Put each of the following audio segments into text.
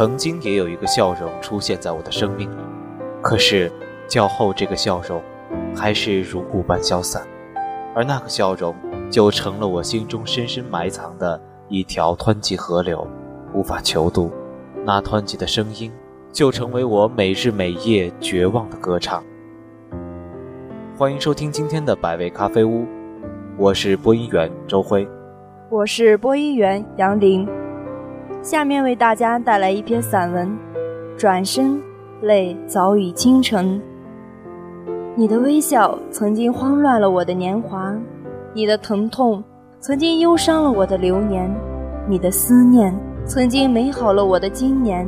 曾经也有一个笑容出现在我的生命里，可是较后这个笑容还是如故般消散，而那个笑容就成了我心中深深埋藏的一条湍急河流，无法求渡。那湍急的声音就成为我每日每夜绝望的歌唱。欢迎收听今天的百味咖啡屋，我是播音员周辉，我是播音员杨林。下面为大家带来一篇散文，《转身，泪早已倾城》。你的微笑曾经慌乱了我的年华，你的疼痛曾经忧伤了我的流年，你的思念曾经美好了我的今年，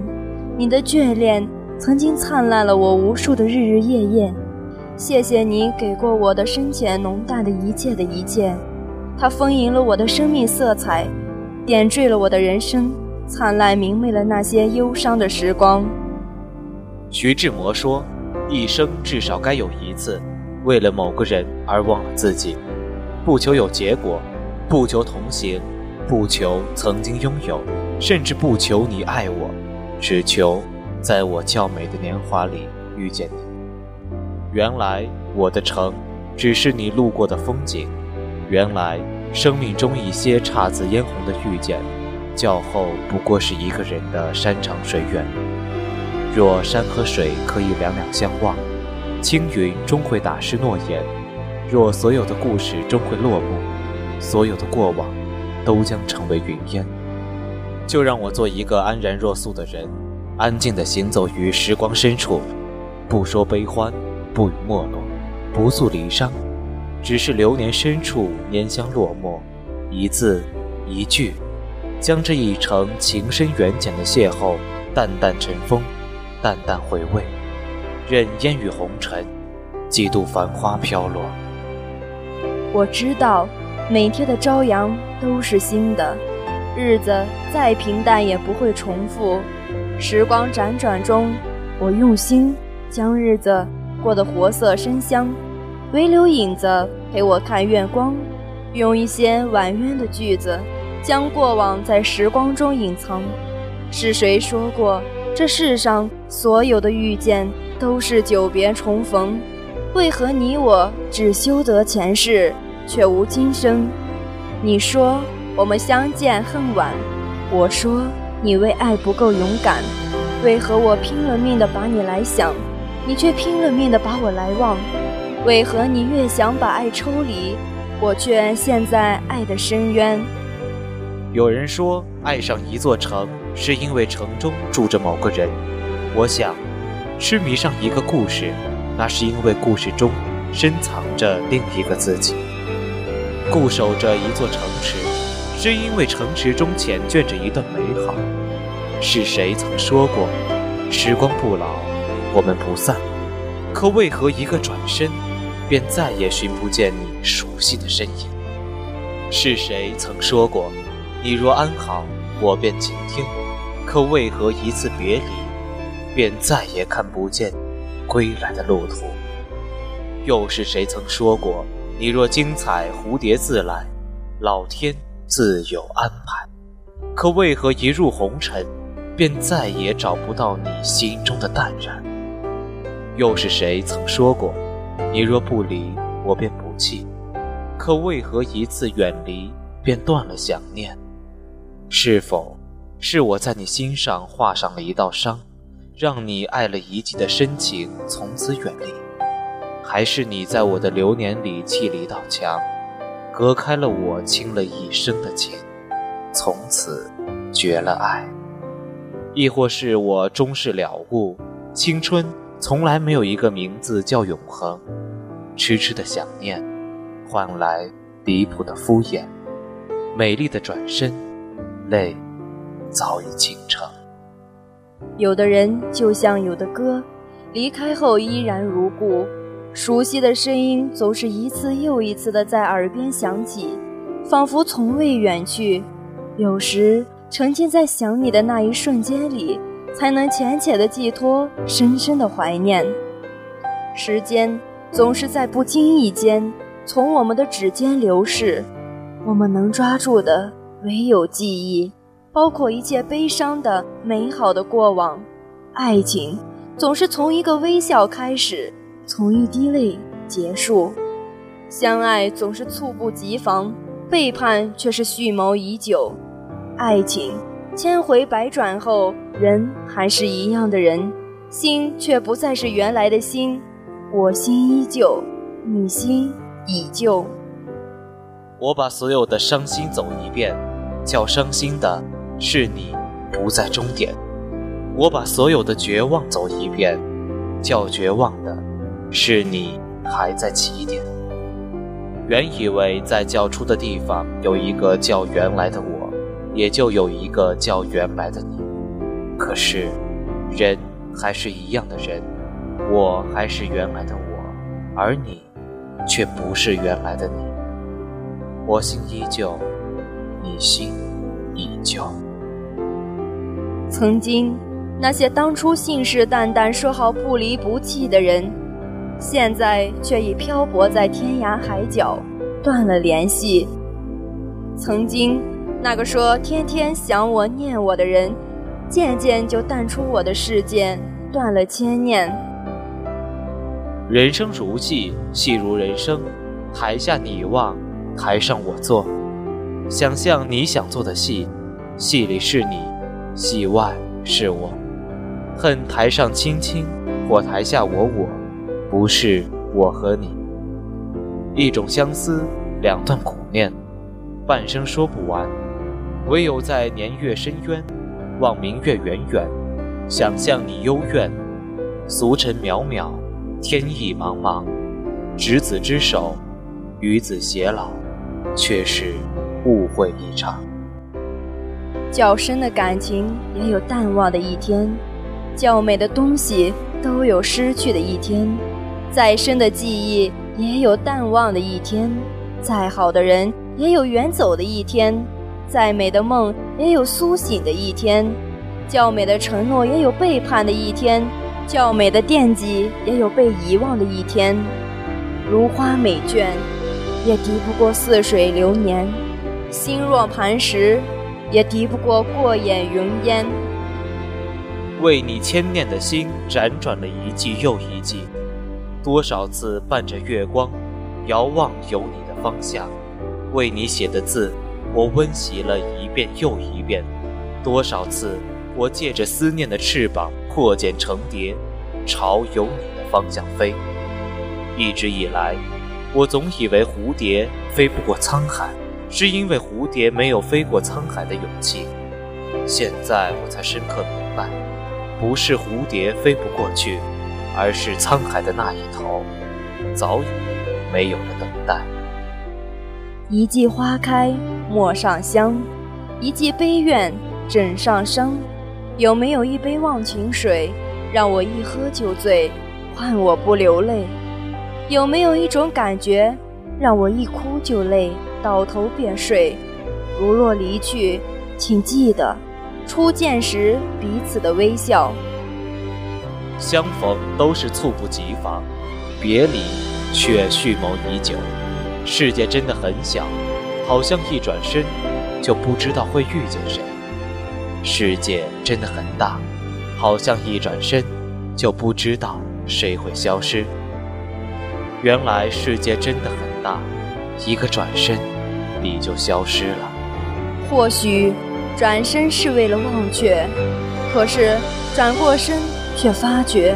你的眷恋曾经灿烂了我无数的日日夜夜。谢谢你给过我的深浅浓淡的一切的一切，它丰盈了我的生命色彩，点缀了我的人生。灿烂明媚了那些忧伤的时光。徐志摩说：“一生至少该有一次，为了某个人而忘了自己，不求有结果，不求同行，不求曾经拥有，甚至不求你爱我，只求在我较美的年华里遇见你。原来我的城，只是你路过的风景；原来生命中一些姹紫嫣红的遇见。”教后不过是一个人的山长水远。若山和水可以两两相望，青云终会打湿诺言。若所有的故事终会落幕，所有的过往都将成为云烟。就让我做一个安然若素的人，安静地行走于时光深处，不说悲欢，不语没落，不诉离殇，只是流年深处拈香落寞，一字一句。将这一程情深缘浅的邂逅，淡淡尘封，淡淡回味，任烟雨红尘，几度繁花飘落。我知道，每天的朝阳都是新的，日子再平淡也不会重复。时光辗转中，我用心将日子过得活色生香，唯留影子陪我看月光，用一些婉约的句子。将过往在时光中隐藏。是谁说过，这世上所有的遇见都是久别重逢？为何你我只修得前世，却无今生？你说我们相见恨晚，我说你为爱不够勇敢。为何我拼了命的把你来想，你却拼了命的把我来忘？为何你越想把爱抽离，我却陷在爱的深渊？有人说，爱上一座城，是因为城中住着某个人。我想，痴迷上一个故事，那是因为故事中深藏着另一个自己。固守着一座城池，是因为城池中缱绻着一段美好。是谁曾说过，时光不老，我们不散？可为何一个转身，便再也寻不见你熟悉的身影？是谁曾说过？你若安好，我便倾听。可为何一次别离，便再也看不见归来的路途？又是谁曾说过，你若精彩，蝴蝶自来，老天自有安排？可为何一入红尘，便再也找不到你心中的淡然？又是谁曾说过，你若不离，我便不弃？可为何一次远离，便断了想念？是否是我在你心上画上了一道伤，让你爱了一季的深情从此远离？还是你在我的流年里砌了一道墙，隔开了我倾了一生的情，从此绝了爱？亦或是我终是了悟，青春从来没有一个名字叫永恒？痴痴的想念，换来离谱的敷衍，美丽的转身。泪早已倾城。有的人就像有的歌，离开后依然如故，熟悉的声音总是一次又一次的在耳边响起，仿佛从未远去。有时沉浸在想你的那一瞬间里，才能浅浅的寄托深深的怀念。时间总是在不经意间从我们的指尖流逝，我们能抓住的。唯有记忆，包括一切悲伤的、美好的过往。爱情总是从一个微笑开始，从一滴泪结束。相爱总是猝不及防，背叛却是蓄谋已久。爱情千回百转后，人还是一样的人，心却不再是原来的心。我心依旧，你心已旧。我把所有的伤心走一遍，叫伤心的是你不在终点；我把所有的绝望走一遍，叫绝望的是你还在起点。原以为在较初的地方有一个叫原来的我，也就有一个叫原来的你。可是，人还是一样的人，我还是原来的我，而你，却不是原来的你。我心依旧，一心依旧。曾经，那些当初信誓旦旦说好不离不弃的人，现在却已漂泊在天涯海角，断了联系。曾经，那个说天天想我念我的人，渐渐就淡出我的世界，断了牵念。人生如戏，戏如人生，台下你望。台上我坐，想象你想做的戏，戏里是你，戏外是我。恨台上卿卿，或台下我我，不是我和你。一种相思，两段苦念，半生说不完。唯有在年月深渊，望明月远远，想象你幽怨。俗尘渺渺，天意茫茫，执子之手，与子偕老。却是误会一场。较深的感情也有淡忘的一天，较美的东西都有失去的一天，再深的记忆也有淡忘的一天，再好的人也有远走的一天，再美的梦也有苏醒的一天，较美的承诺也有背叛的一天，较美的惦记也有被遗忘的一天，如花美眷。也敌不过似水流年，心若磐石，也敌不过过眼云烟。为你牵念的心辗转了一季又一季，多少次伴着月光，遥望有你的方向。为你写的字，我温习了一遍又一遍。多少次，我借着思念的翅膀破茧成蝶，朝有你的方向飞。一直以来。我总以为蝴蝶飞不过沧海，是因为蝴蝶没有飞过沧海的勇气。现在我才深刻明白，不是蝴蝶飞不过去，而是沧海的那一头，早已没有了等待。一季花开陌上香，一季悲怨枕上伤。有没有一杯忘情水，让我一喝就醉，换我不流泪？有没有一种感觉，让我一哭就泪，倒头便睡？如若离去，请记得初见时彼此的微笑。相逢都是猝不及防，别离却蓄谋已久。世界真的很小，好像一转身就不知道会遇见谁；世界真的很大，好像一转身就不知道谁会消失。原来世界真的很大，一个转身，你就消失了。或许转身是为了忘却，可是转过身却发觉，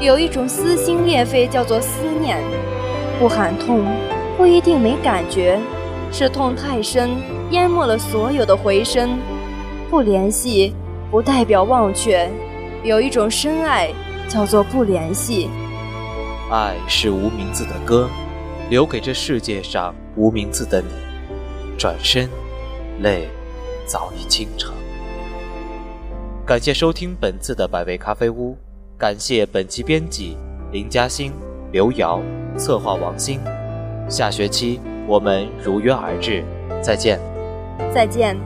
有一种撕心裂肺叫做思念。不喊痛，不一定没感觉，是痛太深，淹没了所有的回声。不联系，不代表忘却，有一种深爱叫做不联系。爱是无名字的歌，留给这世界上无名字的你。转身，泪早已倾城。感谢收听本次的百味咖啡屋，感谢本期编辑林嘉欣、刘瑶，策划王鑫。下学期我们如约而至，再见。再见。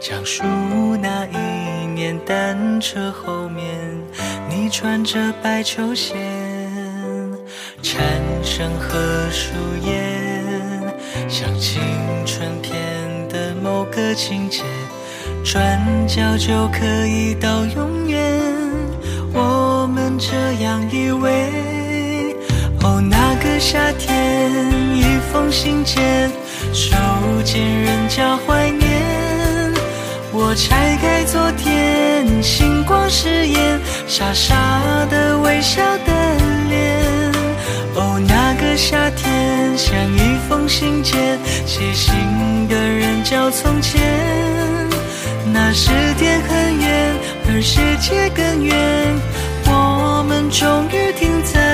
讲述那一年单车后面，你穿着白球鞋，蝉声和树叶，像青春片的某个情节，转角就可以到永远，我们这样以为。哦，那个夏天，一封信件，手间仍叫怀念。拆开昨天，星光誓言，傻傻的微笑的脸。哦，那个夏天，像一封信件，写信的人叫从前。那时天很远，而世界更远，我们终于停在。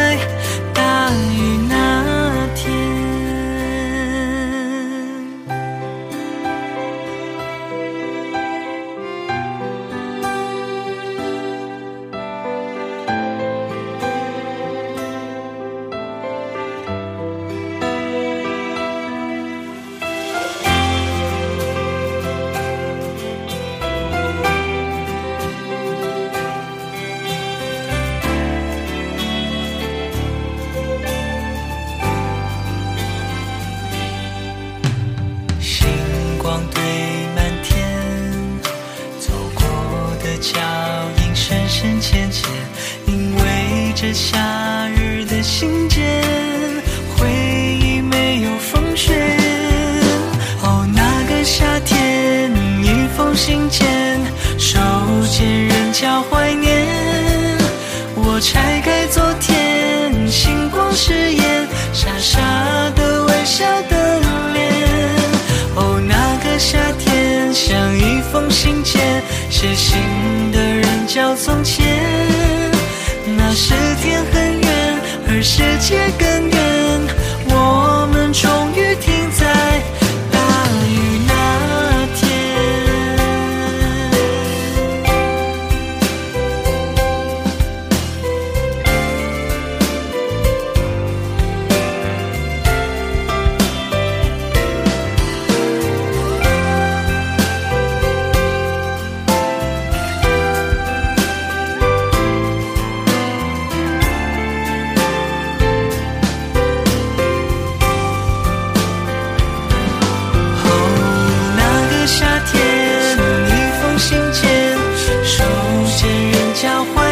从前，那时天很远，而世界更小花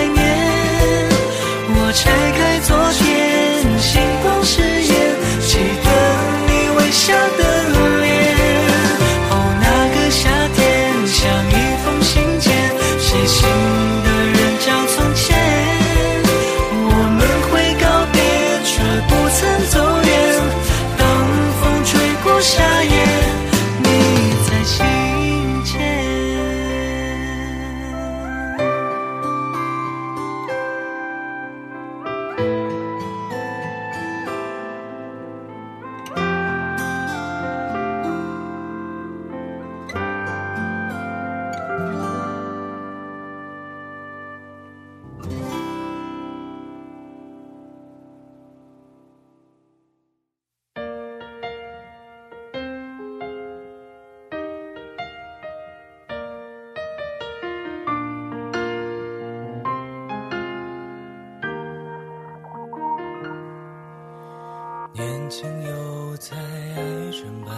眼前有彩，爱纯白，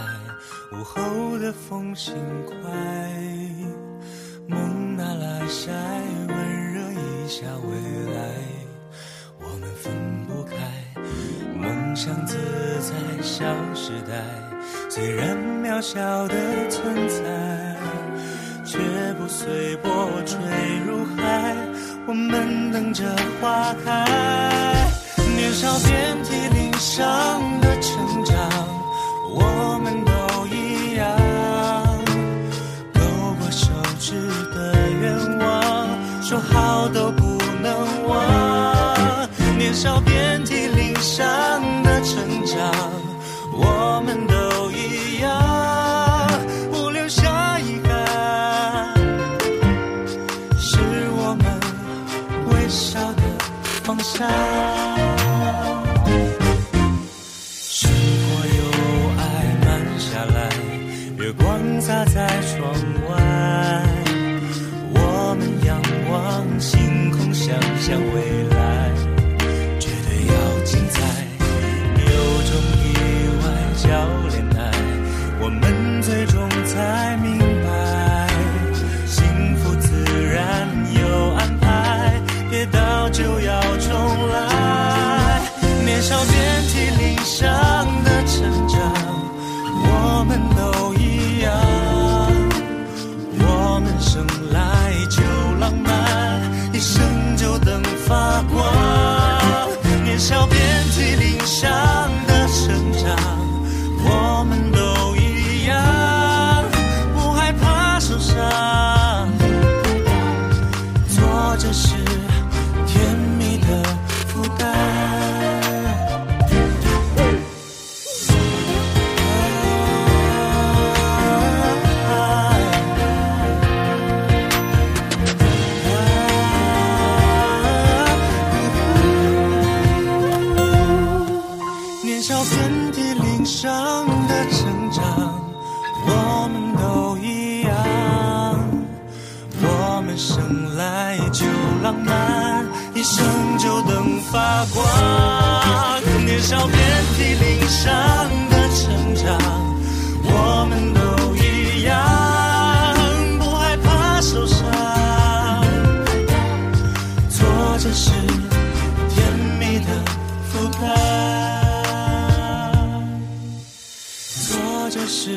午后的风轻快，蒙娜拉晒，温热一下未来，我们分不开，梦想自在，小时代，虽然渺小的存在，却不随波坠入海，我们等着花开，年少遍体鳞。悲伤的成长。少遍体鳞伤的成长，我们都一样。我们生来就浪漫，一生就等发光。年少遍体鳞伤的成长，我们都这是